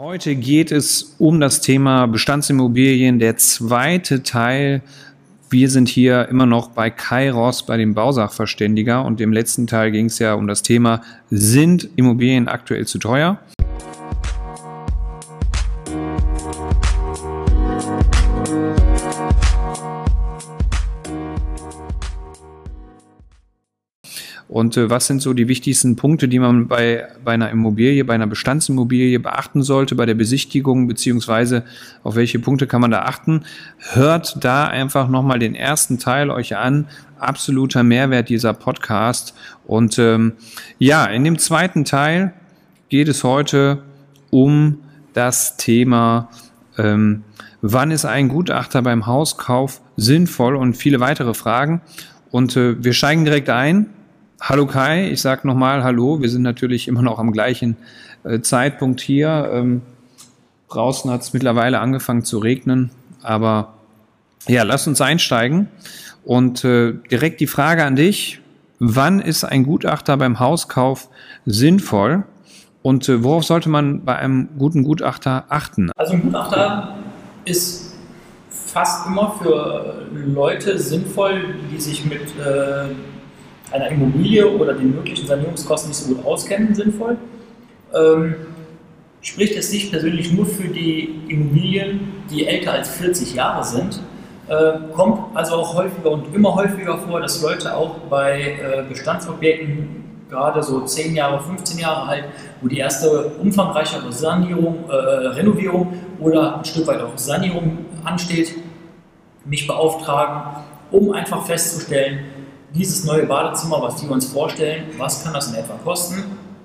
Heute geht es um das Thema Bestandsimmobilien, der zweite Teil. Wir sind hier immer noch bei Kairos, bei dem Bausachverständiger und im letzten Teil ging es ja um das Thema, sind Immobilien aktuell zu teuer? Und äh, was sind so die wichtigsten Punkte, die man bei, bei einer Immobilie, bei einer Bestandsimmobilie beachten sollte, bei der Besichtigung, beziehungsweise auf welche Punkte kann man da achten? Hört da einfach nochmal den ersten Teil euch an. Absoluter Mehrwert dieser Podcast. Und ähm, ja, in dem zweiten Teil geht es heute um das Thema, ähm, wann ist ein Gutachter beim Hauskauf sinnvoll und viele weitere Fragen. Und äh, wir steigen direkt ein. Hallo Kai, ich sage nochmal Hallo. Wir sind natürlich immer noch am gleichen äh, Zeitpunkt hier. Ähm, draußen hat es mittlerweile angefangen zu regnen, aber ja, lass uns einsteigen. Und äh, direkt die Frage an dich, wann ist ein Gutachter beim Hauskauf sinnvoll und äh, worauf sollte man bei einem guten Gutachter achten? Also ein Gutachter ist fast immer für Leute sinnvoll, die sich mit äh, einer Immobilie oder den möglichen Sanierungskosten nicht so gut auskennen, sinnvoll. Ähm, spricht es nicht persönlich nur für die Immobilien, die älter als 40 Jahre sind. Äh, kommt also auch häufiger und immer häufiger vor, dass Leute auch bei äh, Bestandsobjekten, gerade so 10 Jahre, 15 Jahre alt, wo die erste umfangreichere Sanierung, äh, Renovierung oder ein Stück weit auch Sanierung ansteht, mich beauftragen, um einfach festzustellen, dieses neue Badezimmer, was die uns vorstellen, was kann das in etwa kosten?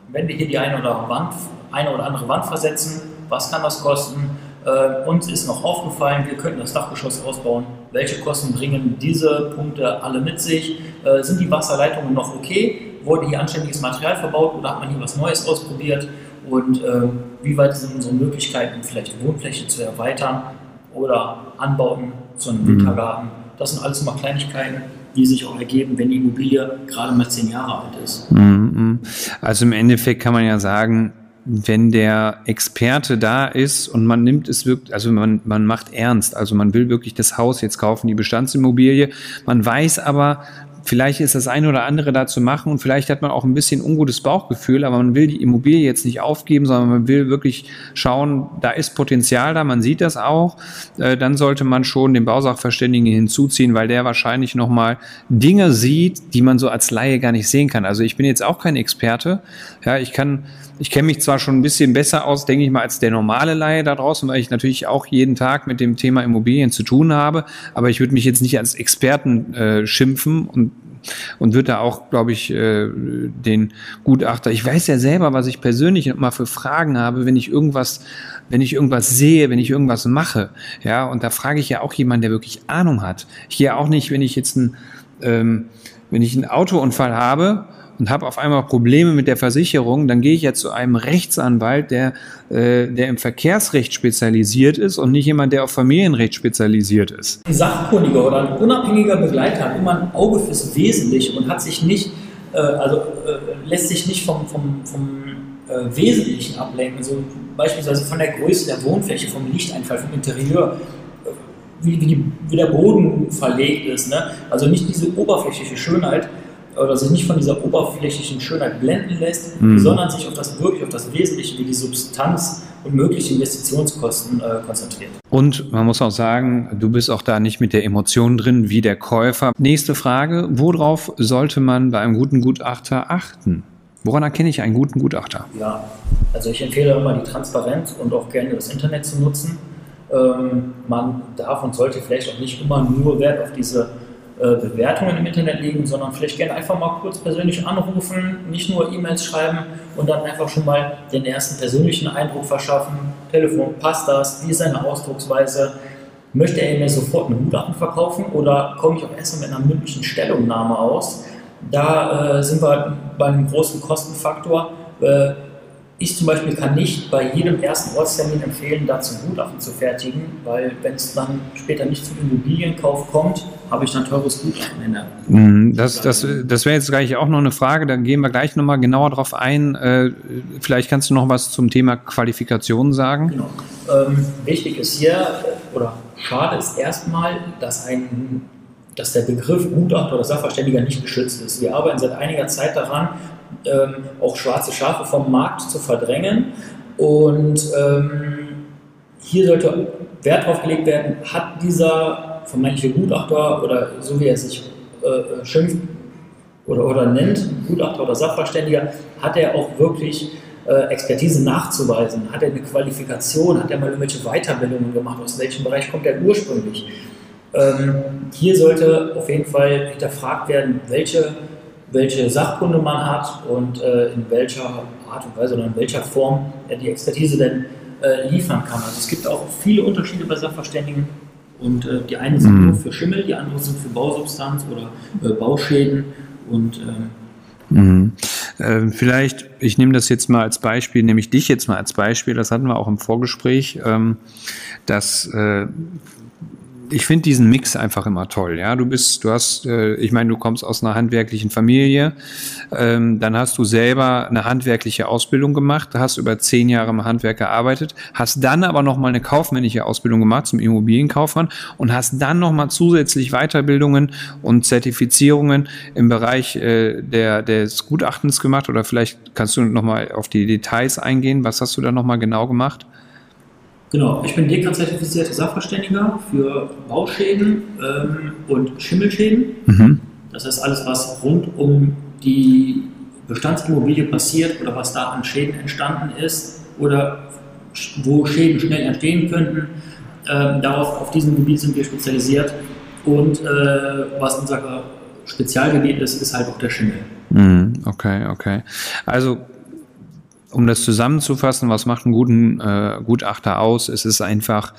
Wenn wir hier die eine oder, Wand, eine oder andere Wand versetzen, was kann das kosten? Äh, uns ist noch aufgefallen, wir könnten das Dachgeschoss ausbauen. Welche Kosten bringen diese Punkte alle mit sich? Äh, sind die Wasserleitungen noch okay? Wurde hier anständiges Material verbaut oder hat man hier was Neues ausprobiert? Und äh, wie weit sind unsere Möglichkeiten, vielleicht die Wohnfläche zu erweitern oder Anbauten zu einem mhm. Wintergarten? Das sind alles mal Kleinigkeiten, die sich auch ergeben, wenn die Immobilie gerade mal zehn Jahre alt ist. Mhm. Also im Endeffekt kann man ja sagen, wenn der Experte da ist und man nimmt es wirklich, also man, man macht ernst, also man will wirklich das Haus jetzt kaufen, die Bestandsimmobilie, man weiß aber, vielleicht ist das eine oder andere da zu machen und vielleicht hat man auch ein bisschen ungutes Bauchgefühl, aber man will die Immobilie jetzt nicht aufgeben, sondern man will wirklich schauen, da ist Potenzial da, man sieht das auch, äh, dann sollte man schon den Bausachverständigen hinzuziehen, weil der wahrscheinlich nochmal Dinge sieht, die man so als Laie gar nicht sehen kann. Also ich bin jetzt auch kein Experte, ja, ich kann ich kenne mich zwar schon ein bisschen besser aus, denke ich mal, als der normale Laie da draußen, weil ich natürlich auch jeden Tag mit dem Thema Immobilien zu tun habe, aber ich würde mich jetzt nicht als Experten äh, schimpfen und und wird da auch, glaube ich, äh, den Gutachter. Ich weiß ja selber, was ich persönlich immer für Fragen habe, wenn ich irgendwas, wenn ich irgendwas sehe, wenn ich irgendwas mache. Ja, und da frage ich ja auch jemanden, der wirklich Ahnung hat. Ich gehe auch nicht, wenn ich jetzt ein, ähm, wenn ich einen Autounfall habe und habe auf einmal Probleme mit der Versicherung, dann gehe ich ja zu einem Rechtsanwalt, der, äh, der im Verkehrsrecht spezialisiert ist und nicht jemand, der auf Familienrecht spezialisiert ist. Ein Sachkundiger oder ein unabhängiger Begleiter hat immer ein Auge fürs Wesentliche und hat sich nicht, äh, also äh, lässt sich nicht vom, vom, vom äh, Wesentlichen ablenken, also beispielsweise von der Größe der Wohnfläche, vom Lichteinfall, vom Interieur äh, wie, wie, die, wie, der Boden verlegt ist. Ne? Also nicht diese oberflächliche Schönheit, oder sich nicht von dieser oberflächlichen Schönheit blenden lässt, mhm. sondern sich auf das wirklich, auf das Wesentliche wie die Substanz und mögliche Investitionskosten äh, konzentriert. Und man muss auch sagen, du bist auch da nicht mit der Emotion drin wie der Käufer. Nächste Frage, worauf sollte man bei einem guten Gutachter achten? Woran erkenne ich einen guten Gutachter? Ja, also ich empfehle immer die Transparenz und auch gerne das Internet zu nutzen. Ähm, man darf und sollte vielleicht auch nicht immer nur Wert auf diese äh, Bewertungen im Internet liegen, sondern vielleicht gerne einfach mal kurz persönlich anrufen, nicht nur E-Mails schreiben und dann einfach schon mal den ersten persönlichen Eindruck verschaffen. Telefon, passt das? Wie ist seine Ausdrucksweise? Möchte er mir sofort eine Gutachten verkaufen oder komme ich auch erstmal mit einer mündlichen Stellungnahme aus? Da äh, sind wir bei einem großen Kostenfaktor. Äh, ich zum Beispiel kann nicht bei jedem ersten Ortstermin empfehlen, dazu Gutachten zu fertigen, weil wenn es dann später nicht zum Immobilienkauf kommt, habe ich dann teures Gutachten in der. Mhm, das, das, das wäre jetzt gleich auch noch eine Frage, da gehen wir gleich nochmal genauer drauf ein. Äh, vielleicht kannst du noch was zum Thema Qualifikation sagen. Genau. Ähm, wichtig ist hier, oder schade ist erstmal, dass ein dass der Begriff Gutachter oder Sachverständiger nicht geschützt ist. Wir arbeiten seit einiger Zeit daran, ähm, auch schwarze Schafe vom Markt zu verdrängen. Und ähm, hier sollte Wert darauf gelegt werden, hat dieser vermeintliche Gutachter oder so wie er sich äh, schimpft oder, oder nennt, Gutachter oder Sachverständiger, hat er auch wirklich äh, Expertise nachzuweisen? Hat er eine Qualifikation? Hat er mal irgendwelche Weiterbildungen gemacht? Aus welchem Bereich kommt er ursprünglich? Ähm, hier sollte auf jeden Fall hinterfragt werden, welche, welche Sachkunde man hat und äh, in welcher Art und Weise oder in welcher Form er die Expertise denn äh, liefern kann. Also es gibt auch viele Unterschiede bei Sachverständigen und äh, die einen sind mhm. nur für Schimmel, die anderen sind für Bausubstanz oder äh, Bauschäden und ähm, Mhm. Äh, vielleicht, ich nehme das jetzt mal als Beispiel, nehme ich dich jetzt mal als Beispiel, das hatten wir auch im Vorgespräch, ähm, dass äh, ich finde diesen Mix einfach immer toll. Ja, du bist, du hast, äh, ich meine, du kommst aus einer handwerklichen Familie, ähm, dann hast du selber eine handwerkliche Ausbildung gemacht, hast über zehn Jahre im Handwerk gearbeitet, hast dann aber noch mal eine kaufmännische Ausbildung gemacht zum Immobilienkaufmann und hast dann noch mal zusätzlich Weiterbildungen und Zertifizierungen im Bereich äh, der des Gutachtens gemacht. Oder vielleicht kannst du noch mal auf die Details eingehen. Was hast du da noch mal genau gemacht? Genau, ich bin DEKRA-zertifizierter Sachverständiger für Bauschäden ähm, und Schimmelschäden. Mhm. Das heißt alles, was rund um die Bestandsimmobilie passiert oder was da an Schäden entstanden ist oder wo Schäden schnell entstehen könnten. Ähm, darauf, auf diesem Gebiet sind wir spezialisiert. Und äh, was unser Spezialgebiet ist, ist halt auch der Schimmel. Mhm, okay, okay. Also um das zusammenzufassen, was macht einen guten äh, Gutachter aus? Es ist einfach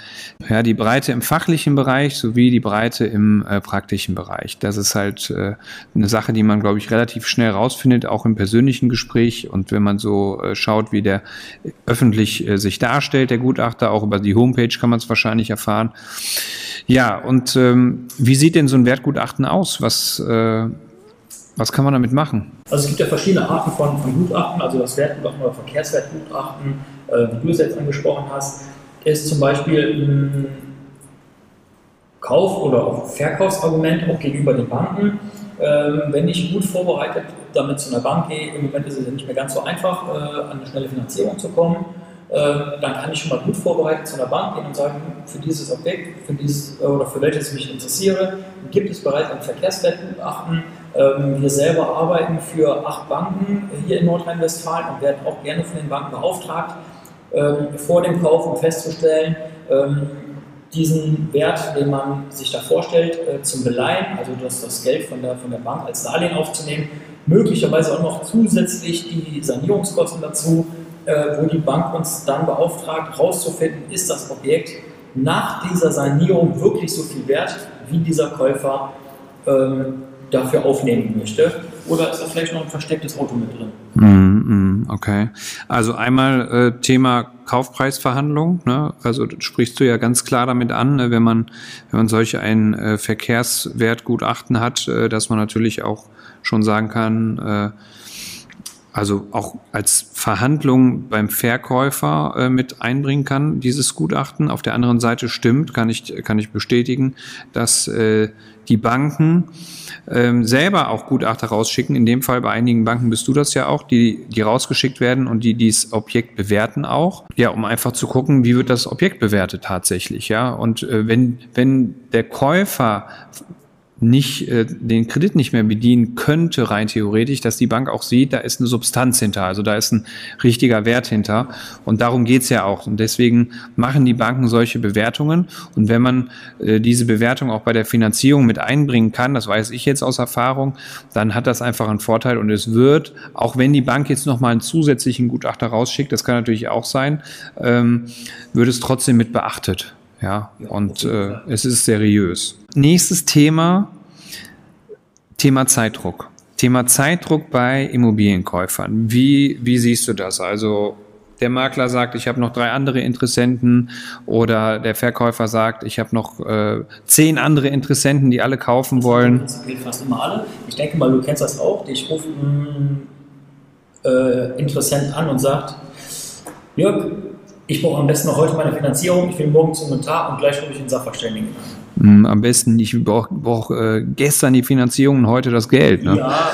ja, die Breite im fachlichen Bereich sowie die Breite im äh, praktischen Bereich. Das ist halt äh, eine Sache, die man, glaube ich, relativ schnell rausfindet, auch im persönlichen Gespräch. Und wenn man so äh, schaut, wie der öffentlich äh, sich darstellt, der Gutachter, auch über die Homepage kann man es wahrscheinlich erfahren. Ja, und ähm, wie sieht denn so ein Wertgutachten aus? Was äh, was kann man damit machen? Also es gibt ja verschiedene Arten von, von Gutachten, also das Wertgutachten oder Verkehrswertgutachten, äh, wie du es jetzt angesprochen hast, ist zum Beispiel ein Kauf- oder auch Verkaufsargument auch gegenüber den Banken. Ähm, wenn ich gut vorbereitet damit zu einer Bank gehe, im Moment ist es ja nicht mehr ganz so einfach, äh, an eine schnelle Finanzierung zu kommen, äh, dann kann ich schon mal gut vorbereitet zu einer Bank gehen und sagen, für dieses Objekt für dieses, äh, oder für welches ich mich interessiere, gibt es bereits ein Verkehrswertgutachten, wir selber arbeiten für acht Banken hier in Nordrhein-Westfalen und werden auch gerne von den Banken beauftragt, ähm, vor dem Kauf um festzustellen, ähm, diesen Wert, den man sich da vorstellt, äh, zum Beleihen, also das, das Geld von der, von der Bank als Darlehen aufzunehmen, möglicherweise auch noch zusätzlich die Sanierungskosten dazu, äh, wo die Bank uns dann beauftragt, herauszufinden, ist das Objekt nach dieser Sanierung wirklich so viel wert, wie dieser Käufer ähm, dafür aufnehmen möchte. Oder ist da vielleicht noch ein verstecktes Auto mit drin? Mm, okay. Also einmal äh, Thema Kaufpreisverhandlung. Ne? Also sprichst du ja ganz klar damit an, ne? wenn man wenn man solch ein äh, Verkehrswertgutachten hat, äh, dass man natürlich auch schon sagen kann, äh, also auch als Verhandlung beim Verkäufer äh, mit einbringen kann, dieses Gutachten. Auf der anderen Seite stimmt, kann ich, kann ich bestätigen, dass äh, die Banken ähm, selber auch Gutachter rausschicken. In dem Fall bei einigen Banken bist du das ja auch, die, die rausgeschickt werden und die dieses Objekt bewerten auch. Ja, um einfach zu gucken, wie wird das Objekt bewertet tatsächlich, ja. Und äh, wenn, wenn der Käufer nicht äh, den Kredit nicht mehr bedienen könnte, rein theoretisch, dass die Bank auch sieht, da ist eine Substanz hinter, also da ist ein richtiger Wert hinter. Und darum geht's ja auch. Und deswegen machen die Banken solche Bewertungen. Und wenn man äh, diese Bewertung auch bei der Finanzierung mit einbringen kann, das weiß ich jetzt aus Erfahrung, dann hat das einfach einen Vorteil. Und es wird, auch wenn die Bank jetzt nochmal einen zusätzlichen Gutachter rausschickt, das kann natürlich auch sein, ähm, wird es trotzdem mit beachtet. Ja, und äh, es ist seriös. Nächstes Thema, Thema Zeitdruck. Thema Zeitdruck bei Immobilienkäufern. Wie, wie siehst du das? Also der Makler sagt, ich habe noch drei andere Interessenten oder der Verkäufer sagt, ich habe noch äh, zehn andere Interessenten, die alle kaufen wollen. Das gilt fast immer alle. Ich denke mal, du kennst das auch. Ich rufe einen äh, Interessent an und sagt, Jörg, ich brauche am besten noch heute meine Finanzierung, ich will morgen zum Notar und gleich rufe ich den Sachverständigen an. Hm, am besten, ich brauche brauch, äh, gestern die Finanzierung und heute das Geld. Ne? Ja,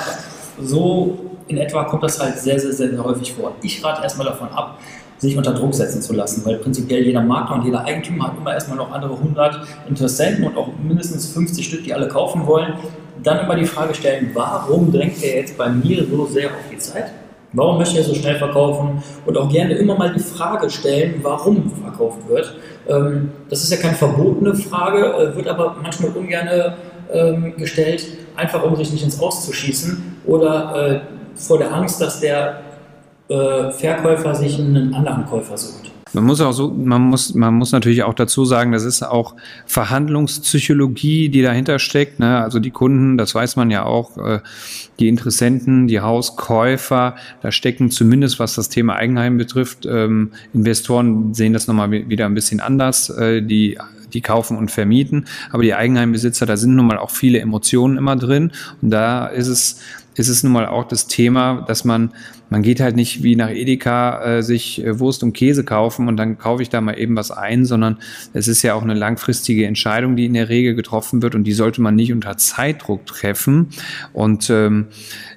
so in etwa kommt das halt sehr, sehr, sehr, häufig vor. Ich rate erstmal davon ab, sich unter Druck setzen zu lassen, weil prinzipiell jeder Makler und jeder Eigentümer hat immer erstmal noch andere 100 Interessenten und auch mindestens 50 Stück, die alle kaufen wollen. Dann immer die Frage stellen, warum drängt er jetzt bei mir so sehr auf die Zeit? Warum möchte er so schnell verkaufen? Und auch gerne immer mal die Frage stellen, warum verkauft wird. Ähm, das ist ja keine verbotene Frage, äh, wird aber manchmal ungern ähm, gestellt, einfach um sich nicht ins Auszuschießen oder äh, vor der Angst, dass der äh, Verkäufer sich einen anderen Käufer sucht. Man muss auch so, man muss, man muss natürlich auch dazu sagen, das ist auch Verhandlungspsychologie, die dahinter steckt. Ne? Also die Kunden, das weiß man ja auch, äh, die Interessenten, die Hauskäufer, da stecken zumindest, was das Thema Eigenheim betrifft, ähm, Investoren sehen das nochmal wieder ein bisschen anders. Äh, die die kaufen und vermieten. Aber die Eigenheimbesitzer, da sind nun mal auch viele Emotionen immer drin. Und da ist es ist nun mal auch das Thema, dass man, man geht halt nicht wie nach Edeka äh, sich äh, Wurst und Käse kaufen und dann kaufe ich da mal eben was ein, sondern es ist ja auch eine langfristige Entscheidung, die in der Regel getroffen wird und die sollte man nicht unter Zeitdruck treffen. Und ähm,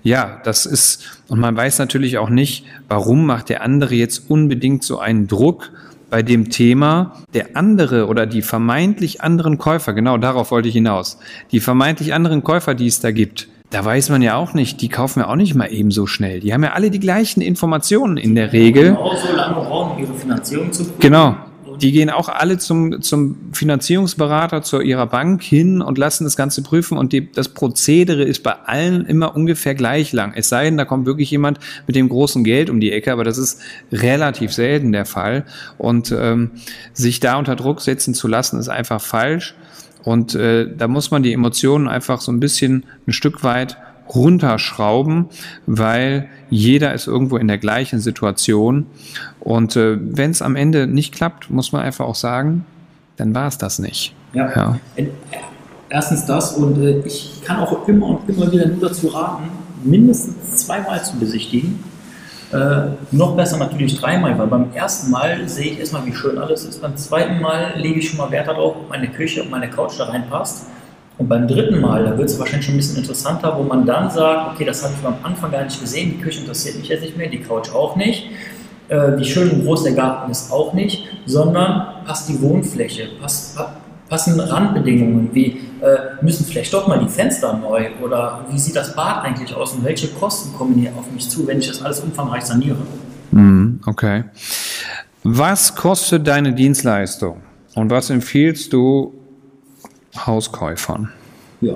ja, das ist, und man weiß natürlich auch nicht, warum macht der andere jetzt unbedingt so einen Druck, bei dem Thema der andere oder die vermeintlich anderen Käufer, genau darauf wollte ich hinaus, die vermeintlich anderen Käufer, die es da gibt, da weiß man ja auch nicht, die kaufen ja auch nicht mal eben so schnell. Die haben ja alle die gleichen Informationen in der Regel. Genau so lange brauchen ihre Finanzierung zu prüfen. Genau. Die gehen auch alle zum, zum Finanzierungsberater, zu ihrer Bank hin und lassen das Ganze prüfen. Und die, das Prozedere ist bei allen immer ungefähr gleich lang. Es sei denn, da kommt wirklich jemand mit dem großen Geld um die Ecke, aber das ist relativ selten der Fall. Und ähm, sich da unter Druck setzen zu lassen, ist einfach falsch. Und äh, da muss man die Emotionen einfach so ein bisschen ein Stück weit runterschrauben, weil jeder ist irgendwo in der gleichen Situation. Und äh, wenn es am Ende nicht klappt, muss man einfach auch sagen, dann war es das nicht. Ja. ja. Erstens das und äh, ich kann auch immer und immer wieder nur dazu raten, mindestens zweimal zu besichtigen äh, noch besser natürlich dreimal, weil beim ersten Mal sehe ich erstmal, wie schön alles ist. Beim zweiten Mal lege ich schon mal Wert darauf, ob meine Küche und meine Couch da reinpasst. Und beim dritten Mal, da wird es wahrscheinlich schon ein bisschen interessanter, wo man dann sagt, okay, das habe ich am Anfang gar nicht gesehen, die Küche interessiert mich jetzt nicht mehr, die Couch auch nicht. Äh, wie schön und groß der Garten ist auch nicht, sondern passt die Wohnfläche, passt, passen Randbedingungen wie äh, müssen vielleicht doch mal die Fenster neu oder wie sieht das Bad eigentlich aus und welche Kosten kommen hier auf mich zu, wenn ich das alles umfangreich saniere? Mm, okay. Was kostet deine Dienstleistung und was empfiehlst du Hauskäufern? Ja.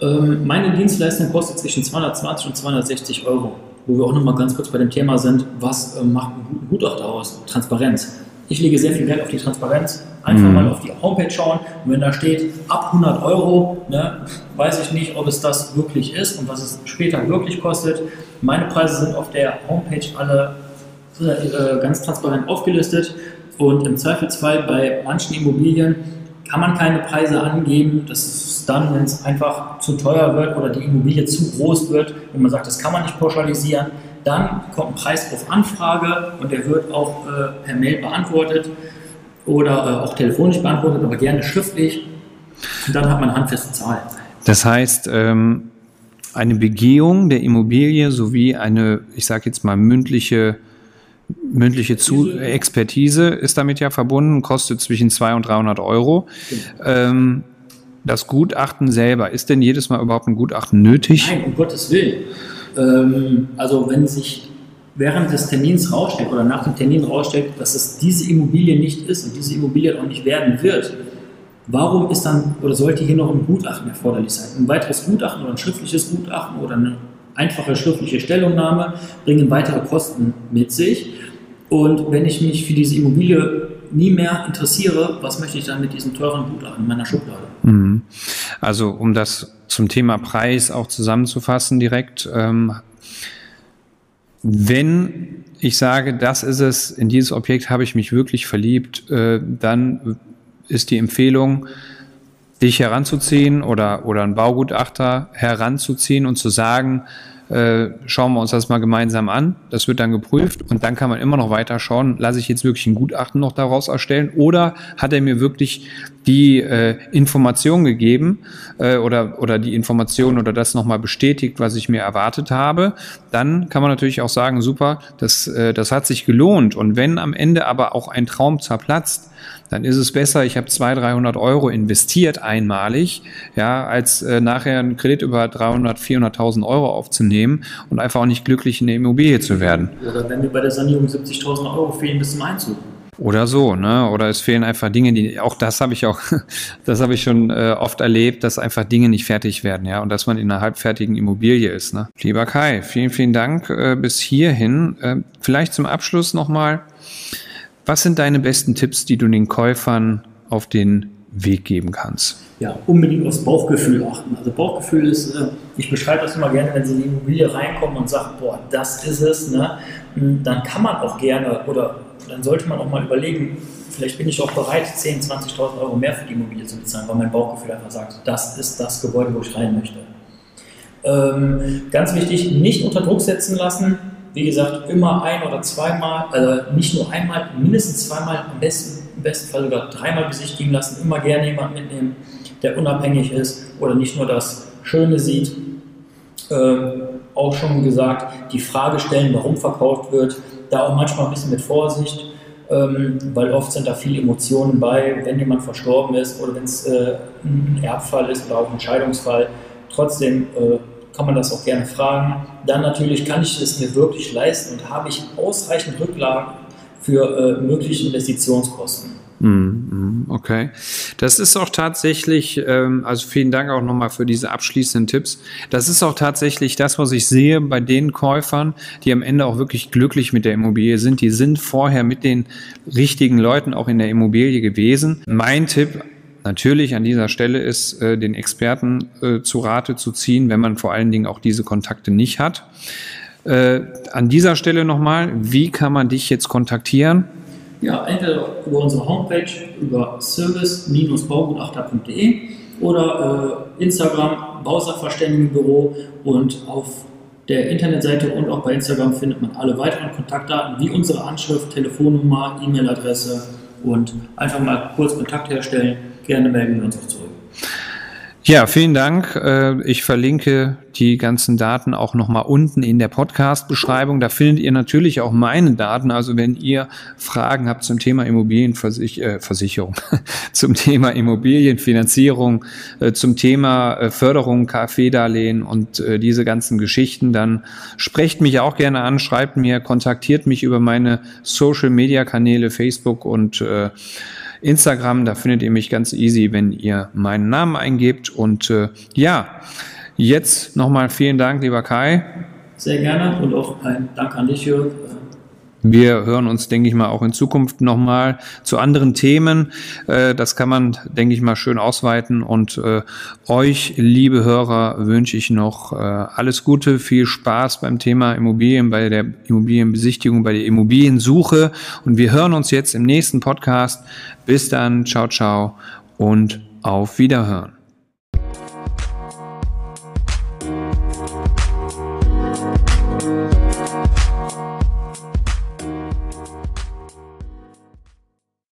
Ähm, meine Dienstleistung kostet zwischen 220 und 260 Euro. Wo wir auch nochmal ganz kurz bei dem Thema sind, was äh, macht ein Gutachter aus? Transparenz. Ich lege sehr viel Wert auf die Transparenz. Einfach mhm. mal auf die Homepage schauen und wenn da steht ab 100 Euro, ne, weiß ich nicht, ob es das wirklich ist und was es später wirklich kostet. Meine Preise sind auf der Homepage alle äh, ganz transparent aufgelistet und im Zweifelsfall bei manchen Immobilien kann man keine Preise angeben. Das ist dann, wenn es einfach zu teuer wird oder die Immobilie zu groß wird und man sagt, das kann man nicht pauschalisieren, dann kommt ein Preis auf Anfrage und der wird auch äh, per Mail beantwortet oder äh, auch telefonisch beantwortet, aber gerne schriftlich. Und dann hat man eine handfeste Zahl. Das heißt, ähm, eine Begehung der Immobilie sowie eine, ich sage jetzt mal, mündliche, mündliche Zu Expertise ist damit ja verbunden, kostet zwischen 200 und 300 Euro. Genau. Ähm, das Gutachten selber, ist denn jedes Mal überhaupt ein Gutachten nötig? Nein, um Gottes Willen. Ähm, also wenn sich während des Termins rausstellt oder nach dem Termin rausstellt, dass es diese Immobilie nicht ist und diese Immobilie auch nicht werden wird, warum ist dann oder sollte hier noch ein Gutachten erforderlich sein? Ein weiteres Gutachten oder ein schriftliches Gutachten oder eine einfache schriftliche Stellungnahme bringen weitere Kosten mit sich. Und wenn ich mich für diese Immobilie nie mehr interessiere, was möchte ich dann mit diesem teuren Gutachten in meiner Schublade? Mhm. Also um das zum Thema Preis auch zusammenzufassen direkt, ähm, wenn ich sage, das ist es, in dieses Objekt habe ich mich wirklich verliebt, äh, dann ist die Empfehlung, dich heranzuziehen oder, oder einen Baugutachter heranzuziehen und zu sagen, äh, schauen wir uns das mal gemeinsam an. Das wird dann geprüft und dann kann man immer noch weiter schauen, lasse ich jetzt wirklich ein Gutachten noch daraus erstellen oder hat er mir wirklich die äh, Information gegeben äh, oder, oder die Information oder das nochmal bestätigt, was ich mir erwartet habe, dann kann man natürlich auch sagen, super, das, äh, das hat sich gelohnt. Und wenn am Ende aber auch ein Traum zerplatzt, dann ist es besser, ich habe 200, 300 Euro investiert einmalig, ja, als äh, nachher einen Kredit über 300, 400.000 Euro aufzunehmen und einfach auch nicht glücklich in der Immobilie zu werden. Oder wenn mir bei der Sanierung 70.000 Euro fehlen bis zum Einzug. Oder so, ne? Oder es fehlen einfach Dinge, die auch das habe ich auch, das habe ich schon äh, oft erlebt, dass einfach Dinge nicht fertig werden, ja, und dass man in einer halbfertigen Immobilie ist. Ne? Lieber Kai, vielen, vielen Dank äh, bis hierhin. Äh, vielleicht zum Abschluss nochmal. Was sind deine besten Tipps, die du den Käufern auf den Weg geben kannst? Ja, unbedingt aufs Bauchgefühl achten. Also Bauchgefühl ist, äh, ich beschreibe das immer gerne, wenn Sie in die Immobilie reinkommen und sagen, boah, das ist es, ne? Hm, dann kann man auch gerne oder dann sollte man auch mal überlegen, vielleicht bin ich auch bereit, 10.000, 20.000 Euro mehr für die Immobilie zu bezahlen, weil mein Bauchgefühl einfach sagt, das ist das Gebäude, wo ich rein möchte. Ähm, ganz wichtig, nicht unter Druck setzen lassen, wie gesagt, immer ein oder zweimal, also nicht nur einmal, mindestens zweimal, am besten, im besten Fall sogar dreimal besichtigen lassen, immer gerne jemanden mitnehmen, der unabhängig ist oder nicht nur das Schöne sieht. Ähm, auch schon gesagt, die Frage stellen, warum verkauft wird, da auch manchmal ein bisschen mit Vorsicht, ähm, weil oft sind da viele Emotionen bei, wenn jemand verstorben ist oder wenn es äh, ein Erbfall ist oder auch ein Scheidungsfall. Trotzdem äh, kann man das auch gerne fragen. Dann natürlich, kann ich es mir wirklich leisten und habe ich ausreichend Rücklagen für äh, mögliche Investitionskosten? Mhm, okay. Das ist auch tatsächlich, ähm, also vielen Dank auch nochmal für diese abschließenden Tipps. Das ist auch tatsächlich das, was ich sehe bei den Käufern, die am Ende auch wirklich glücklich mit der Immobilie sind. Die sind vorher mit den richtigen Leuten auch in der Immobilie gewesen. Mein Tipp natürlich an dieser Stelle ist, äh, den Experten äh, zu Rate zu ziehen, wenn man vor allen Dingen auch diese Kontakte nicht hat. Äh, an dieser Stelle nochmal, wie kann man dich jetzt kontaktieren? Ja, entweder über unsere Homepage, über service-baugutachter.de oder äh, Instagram, Bausachverständigenbüro und auf der Internetseite und auch bei Instagram findet man alle weiteren Kontaktdaten wie unsere Anschrift, Telefonnummer, E-Mail-Adresse und einfach mal kurz Kontakt herstellen gerne melden wir uns auch zurück. Ja, vielen Dank. Äh, ich verlinke die ganzen Daten auch nochmal unten in der Podcast-Beschreibung. Da findet ihr natürlich auch meine Daten. Also wenn ihr Fragen habt zum Thema Immobilienversicherung, äh, zum Thema Immobilienfinanzierung, äh, zum Thema Förderung, KfW-Darlehen und diese ganzen Geschichten, dann sprecht mich auch gerne an, schreibt mir, kontaktiert mich über meine Social-Media-Kanäle, Facebook und Instagram. Da findet ihr mich ganz easy, wenn ihr meinen Namen eingebt. Und äh, ja, jetzt nochmal vielen Dank, lieber Kai. Sehr gerne und auch ein Dank an dich, Jörg. Wir hören uns, denke ich mal, auch in Zukunft nochmal zu anderen Themen. Äh, das kann man, denke ich mal, schön ausweiten. Und äh, euch, liebe Hörer, wünsche ich noch äh, alles Gute, viel Spaß beim Thema Immobilien, bei der Immobilienbesichtigung, bei der Immobiliensuche. Und wir hören uns jetzt im nächsten Podcast. Bis dann, ciao, ciao und auf Wiederhören.